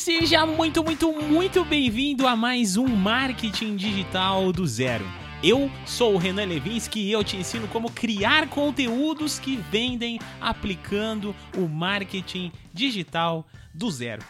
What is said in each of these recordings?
seja muito, muito, muito bem-vindo a mais um Marketing Digital do Zero. Eu sou o Renan Levinsky e eu te ensino como criar conteúdos que vendem aplicando o marketing digital do zero.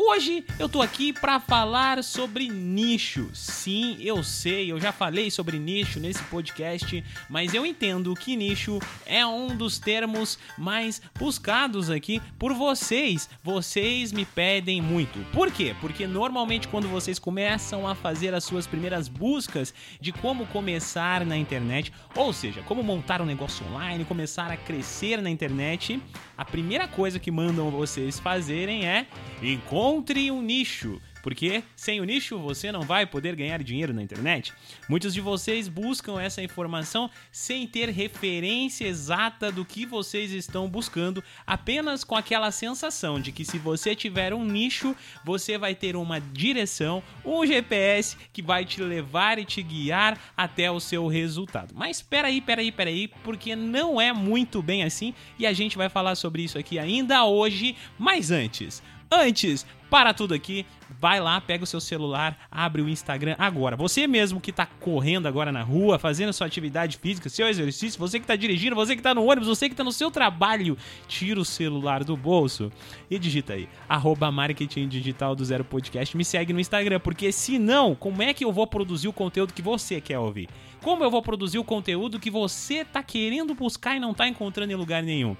Hoje eu tô aqui para falar sobre nicho. Sim, eu sei, eu já falei sobre nicho nesse podcast, mas eu entendo que nicho é um dos termos mais buscados aqui por vocês. Vocês me pedem muito. Por quê? Porque normalmente quando vocês começam a fazer as suas primeiras buscas de como começar na internet, ou seja, como montar um negócio online, começar a crescer na internet, a primeira coisa que mandam vocês fazerem é Encontre um nicho. Porque sem o nicho você não vai poder ganhar dinheiro na internet. Muitos de vocês buscam essa informação sem ter referência exata do que vocês estão buscando, apenas com aquela sensação de que se você tiver um nicho, você vai ter uma direção, um GPS que vai te levar e te guiar até o seu resultado. Mas peraí, peraí, peraí, porque não é muito bem assim e a gente vai falar sobre isso aqui ainda hoje. Mas antes, Antes, para tudo aqui, vai lá, pega o seu celular, abre o Instagram agora. Você mesmo que está correndo agora na rua, fazendo sua atividade física, seu exercício, você que está dirigindo, você que está no ônibus, você que está no seu trabalho, tira o celular do bolso e digita aí, arroba marketing digital do Zero Podcast. Me segue no Instagram, porque senão, como é que eu vou produzir o conteúdo que você quer ouvir? Como eu vou produzir o conteúdo que você está querendo buscar e não está encontrando em lugar nenhum?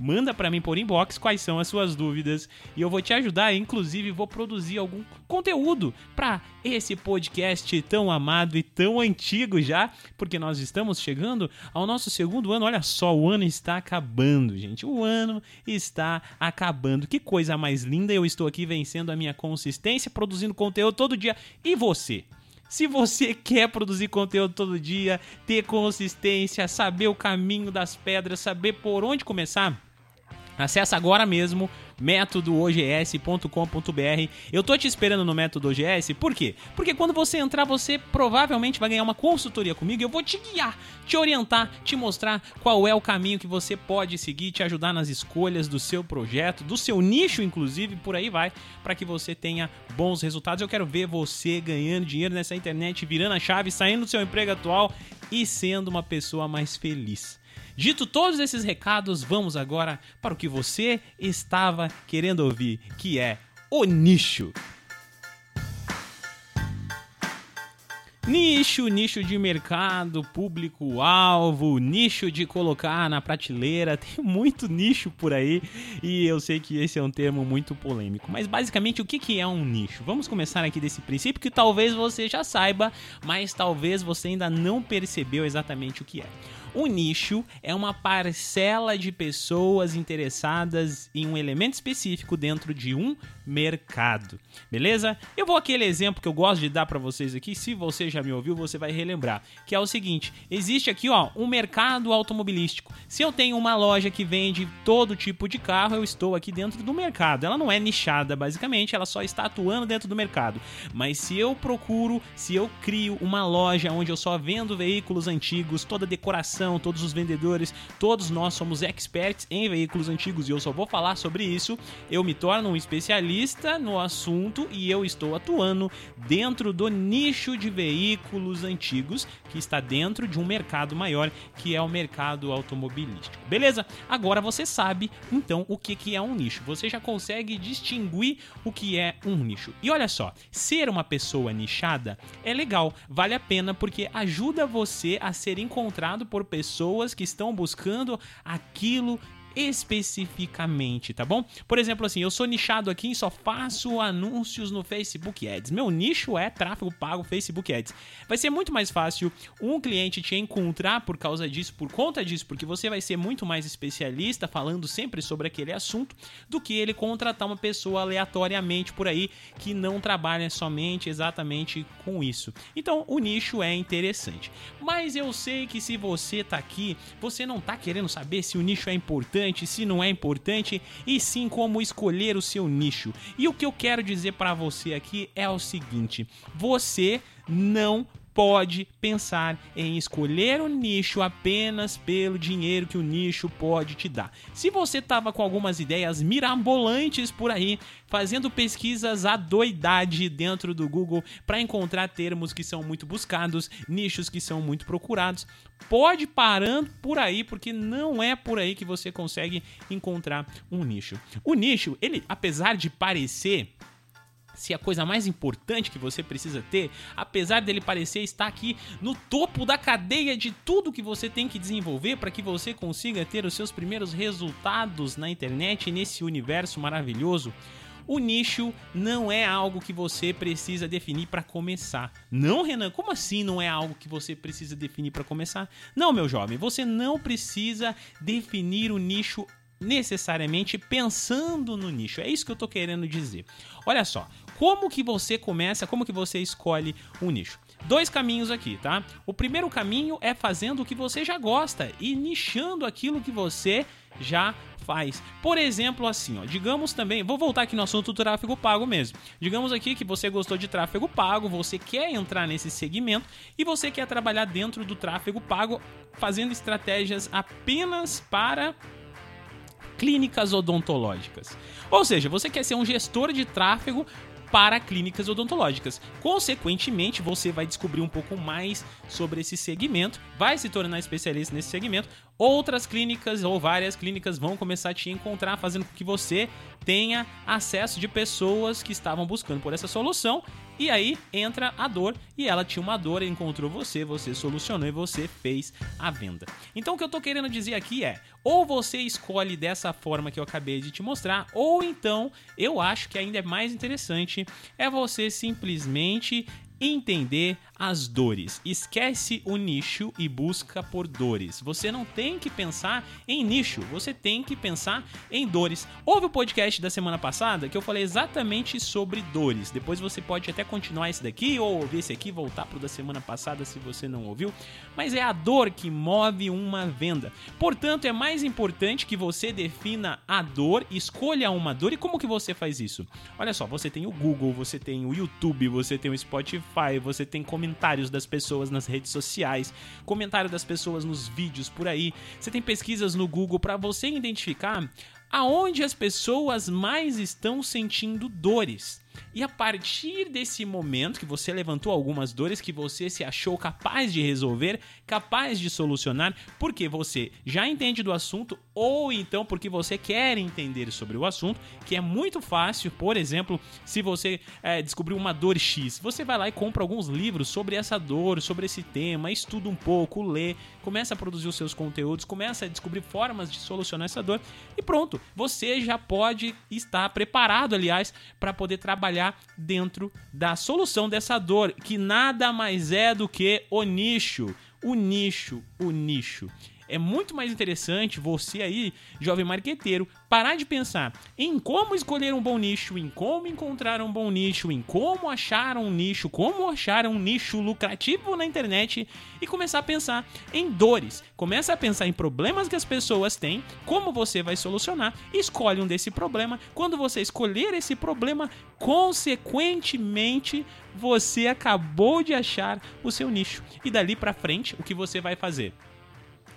Manda para mim por inbox quais são as suas dúvidas e eu vou te ajudar, inclusive vou produzir algum conteúdo para esse podcast tão amado e tão antigo já, porque nós estamos chegando ao nosso segundo ano. Olha só, o ano está acabando, gente. O ano está acabando. Que coisa mais linda! Eu estou aqui vencendo a minha consistência, produzindo conteúdo todo dia. E você? Se você quer produzir conteúdo todo dia, ter consistência, saber o caminho das pedras, saber por onde começar, Acesse agora mesmo métodoogs.com.br. Eu tô te esperando no método OGS, por quê? Porque quando você entrar, você provavelmente vai ganhar uma consultoria comigo eu vou te guiar, te orientar, te mostrar qual é o caminho que você pode seguir, te ajudar nas escolhas do seu projeto, do seu nicho, inclusive, por aí vai, para que você tenha bons resultados. Eu quero ver você ganhando dinheiro nessa internet, virando a chave, saindo do seu emprego atual e sendo uma pessoa mais feliz. Dito todos esses recados, vamos agora para o que você estava querendo ouvir, que é o nicho. Nicho, nicho de mercado, público-alvo, nicho de colocar na prateleira, tem muito nicho por aí e eu sei que esse é um termo muito polêmico. Mas basicamente, o que é um nicho? Vamos começar aqui desse princípio que talvez você já saiba, mas talvez você ainda não percebeu exatamente o que é. O nicho é uma parcela de pessoas interessadas em um elemento específico dentro de um mercado. Beleza? Eu vou aquele exemplo que eu gosto de dar para vocês aqui, se você já me ouviu, você vai relembrar, que é o seguinte: existe aqui, ó, um mercado automobilístico. Se eu tenho uma loja que vende todo tipo de carro, eu estou aqui dentro do mercado. Ela não é nichada, basicamente, ela só está atuando dentro do mercado. Mas se eu procuro, se eu crio uma loja onde eu só vendo veículos antigos, toda decoração todos os vendedores, todos nós somos experts em veículos antigos e eu só vou falar sobre isso. Eu me torno um especialista no assunto e eu estou atuando dentro do nicho de veículos antigos que está dentro de um mercado maior que é o mercado automobilístico. Beleza? Agora você sabe então o que, que é um nicho. Você já consegue distinguir o que é um nicho. E olha só, ser uma pessoa nichada é legal, vale a pena porque ajuda você a ser encontrado por pessoas que estão buscando aquilo especificamente, tá bom? Por exemplo, assim, eu sou nichado aqui e só faço anúncios no Facebook Ads. Meu nicho é tráfego pago Facebook Ads. Vai ser muito mais fácil um cliente te encontrar por causa disso, por conta disso, porque você vai ser muito mais especialista falando sempre sobre aquele assunto do que ele contratar uma pessoa aleatoriamente por aí que não trabalha somente exatamente com isso. Então, o nicho é interessante. Mas eu sei que se você tá aqui, você não tá querendo saber se o nicho é importante importante, se não é importante, e sim como escolher o seu nicho. E o que eu quero dizer para você aqui é o seguinte: você não pode pensar em escolher o nicho apenas pelo dinheiro que o nicho pode te dar. Se você estava com algumas ideias mirabolantes por aí, fazendo pesquisas a doidade dentro do Google para encontrar termos que são muito buscados, nichos que são muito procurados, pode parando por aí, porque não é por aí que você consegue encontrar um nicho. O nicho, ele, apesar de parecer se a coisa mais importante que você precisa ter, apesar dele parecer estar aqui no topo da cadeia de tudo que você tem que desenvolver para que você consiga ter os seus primeiros resultados na internet nesse universo maravilhoso, o nicho não é algo que você precisa definir para começar. Não, Renan, como assim não é algo que você precisa definir para começar? Não, meu jovem, você não precisa definir o nicho necessariamente pensando no nicho. É isso que eu tô querendo dizer. Olha só, como que você começa, como que você escolhe um nicho? Dois caminhos aqui, tá? O primeiro caminho é fazendo o que você já gosta e nichando aquilo que você já faz. Por exemplo, assim, ó, digamos também, vou voltar aqui no assunto do tráfego pago mesmo. Digamos aqui que você gostou de tráfego pago, você quer entrar nesse segmento e você quer trabalhar dentro do tráfego pago fazendo estratégias apenas para clínicas odontológicas. Ou seja, você quer ser um gestor de tráfego para clínicas odontológicas. Consequentemente, você vai descobrir um pouco mais sobre esse segmento, vai se tornar especialista nesse segmento. Outras clínicas ou várias clínicas vão começar a te encontrar, fazendo com que você tenha acesso de pessoas que estavam buscando por essa solução. E aí entra a dor, e ela tinha uma dor, encontrou você, você solucionou e você fez a venda. Então o que eu tô querendo dizer aqui é: ou você escolhe dessa forma que eu acabei de te mostrar, ou então eu acho que ainda é mais interessante é você simplesmente entender as dores. Esquece o nicho e busca por dores. Você não tem que pensar em nicho, você tem que pensar em dores. Houve o podcast da semana passada que eu falei exatamente sobre dores. Depois você pode até continuar esse daqui ou ouvir esse aqui, voltar pro da semana passada se você não ouviu. Mas é a dor que move uma venda. Portanto, é mais importante que você defina a dor, escolha uma dor. E como que você faz isso? Olha só, você tem o Google, você tem o YouTube, você tem o Spotify, você tem comentários das pessoas nas redes sociais, comentário das pessoas nos vídeos por aí. Você tem pesquisas no Google para você identificar aonde as pessoas mais estão sentindo dores. E a partir desse momento que você levantou algumas dores que você se achou capaz de resolver, capaz de solucionar, porque você já entende do assunto ou então porque você quer entender sobre o assunto, que é muito fácil. Por exemplo, se você é, descobriu uma dor X, você vai lá e compra alguns livros sobre essa dor, sobre esse tema, estuda um pouco, lê, começa a produzir os seus conteúdos, começa a descobrir formas de solucionar essa dor e pronto, você já pode estar preparado, aliás, para poder trabalhar dentro da solução dessa dor, que nada mais é do que o nicho. O nicho, o nicho é muito mais interessante você aí, jovem marqueteiro, parar de pensar em como escolher um bom nicho, em como encontrar um bom nicho, em como achar um nicho, como achar um nicho lucrativo na internet e começar a pensar em dores. Começa a pensar em problemas que as pessoas têm, como você vai solucionar, escolhe um desse problema. Quando você escolher esse problema, consequentemente, você acabou de achar o seu nicho. E dali para frente, o que você vai fazer?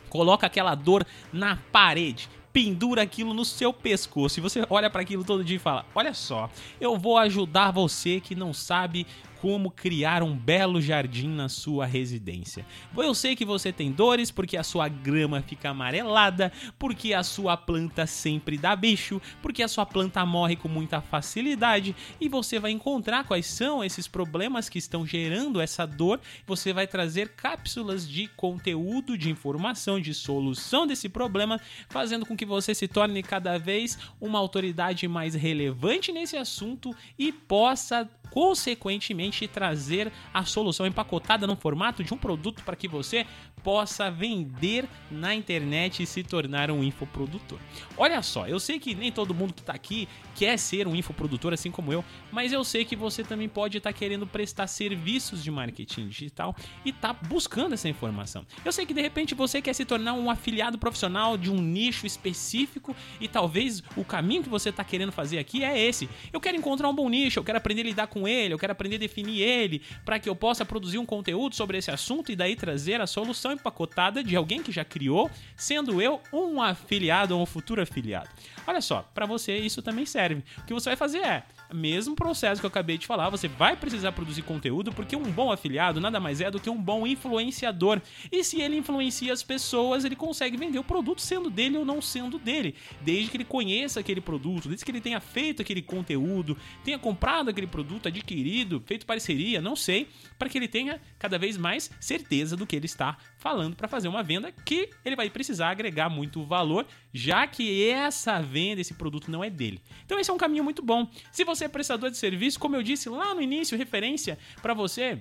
Coloca aquela dor na parede. Pendura aquilo no seu pescoço. E você olha para aquilo todo dia e fala: Olha só, eu vou ajudar você que não sabe como criar um belo jardim na sua residência. Eu sei que você tem dores porque a sua grama fica amarelada, porque a sua planta sempre dá bicho, porque a sua planta morre com muita facilidade e você vai encontrar quais são esses problemas que estão gerando essa dor. Você vai trazer cápsulas de conteúdo, de informação, de solução desse problema, fazendo com que você se torne cada vez uma autoridade mais relevante nesse assunto e possa consequentemente trazer a solução empacotada no formato de um produto para que você possa vender na internet e se tornar um infoprodutor. Olha só, eu sei que nem todo mundo que está aqui quer ser um infoprodutor assim como eu, mas eu sei que você também pode estar tá querendo prestar serviços de marketing digital e tá buscando essa informação. Eu sei que de repente você quer se tornar um afiliado profissional de um nicho específico e talvez o caminho que você está querendo fazer aqui é esse. Eu quero encontrar um bom nicho, eu quero aprender a lidar com com ele, eu quero aprender a definir ele, para que eu possa produzir um conteúdo sobre esse assunto e daí trazer a solução empacotada de alguém que já criou, sendo eu um afiliado ou um futuro afiliado. Olha só, para você isso também serve. O que você vai fazer é mesmo processo que eu acabei de falar, você vai precisar produzir conteúdo porque um bom afiliado nada mais é do que um bom influenciador. E se ele influencia as pessoas, ele consegue vender o produto sendo dele ou não sendo dele, desde que ele conheça aquele produto, desde que ele tenha feito aquele conteúdo, tenha comprado aquele produto, adquirido, feito parceria, não sei, para que ele tenha cada vez mais certeza do que ele está falando para fazer uma venda que ele vai precisar agregar muito valor, já que essa venda, esse produto não é dele. Então esse é um caminho muito bom. Se você é prestador de serviço, como eu disse lá no início, referência para você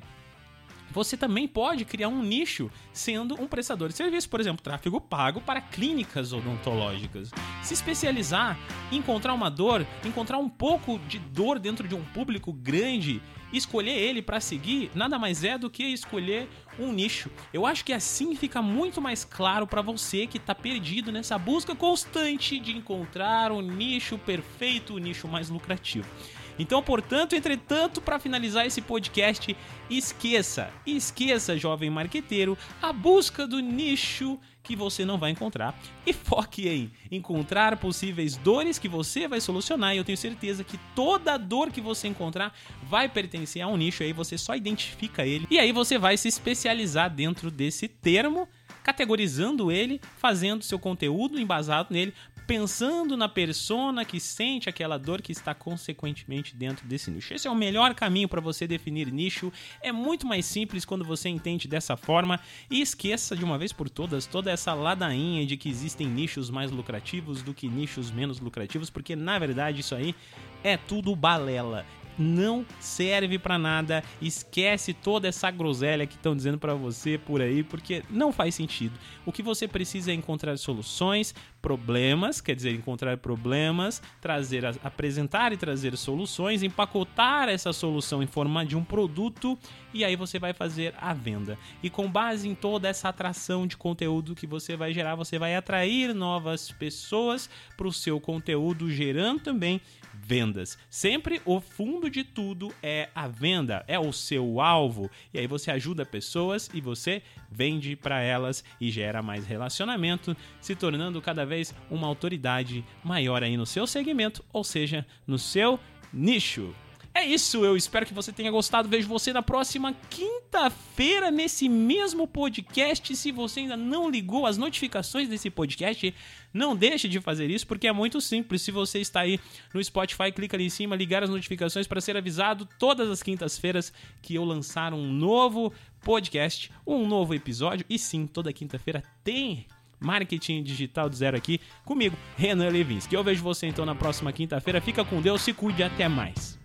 você também pode criar um nicho sendo um prestador de serviço, por exemplo, tráfego pago para clínicas odontológicas. Se especializar, encontrar uma dor, encontrar um pouco de dor dentro de um público grande, escolher ele para seguir, nada mais é do que escolher um nicho. Eu acho que assim fica muito mais claro para você que está perdido nessa busca constante de encontrar o nicho perfeito, o nicho mais lucrativo. Então, portanto, entretanto, para finalizar esse podcast, esqueça, esqueça, jovem marqueteiro, a busca do nicho que você não vai encontrar e foque em encontrar possíveis dores que você vai solucionar. E eu tenho certeza que toda dor que você encontrar vai pertencer a um nicho, aí você só identifica ele e aí você vai se especializar dentro desse termo categorizando ele, fazendo seu conteúdo embasado nele, pensando na persona que sente aquela dor que está consequentemente dentro desse nicho. Esse é o melhor caminho para você definir nicho. É muito mais simples quando você entende dessa forma e esqueça de uma vez por todas toda essa ladainha de que existem nichos mais lucrativos do que nichos menos lucrativos, porque na verdade isso aí é tudo balela não serve para nada. Esquece toda essa groselha que estão dizendo para você por aí, porque não faz sentido. O que você precisa é encontrar soluções, problemas, quer dizer, encontrar problemas, trazer, apresentar e trazer soluções, empacotar essa solução em forma de um produto e aí você vai fazer a venda. E com base em toda essa atração de conteúdo que você vai gerar, você vai atrair novas pessoas para o seu conteúdo, gerando também vendas. Sempre o fundo de tudo é a venda, é o seu alvo. E aí você ajuda pessoas e você vende para elas e gera mais relacionamento, se tornando cada vez uma autoridade maior aí no seu segmento, ou seja, no seu nicho. É isso, eu espero que você tenha gostado. Vejo você na próxima quinta-feira nesse mesmo podcast. Se você ainda não ligou as notificações desse podcast, não deixe de fazer isso, porque é muito simples. Se você está aí no Spotify, clica ali em cima, ligar as notificações para ser avisado todas as quintas-feiras que eu lançar um novo podcast, um novo episódio. E sim, toda quinta-feira tem Marketing Digital do Zero aqui comigo, Renan Levinsky. Eu vejo você então na próxima quinta-feira. Fica com Deus, se cuide, até mais.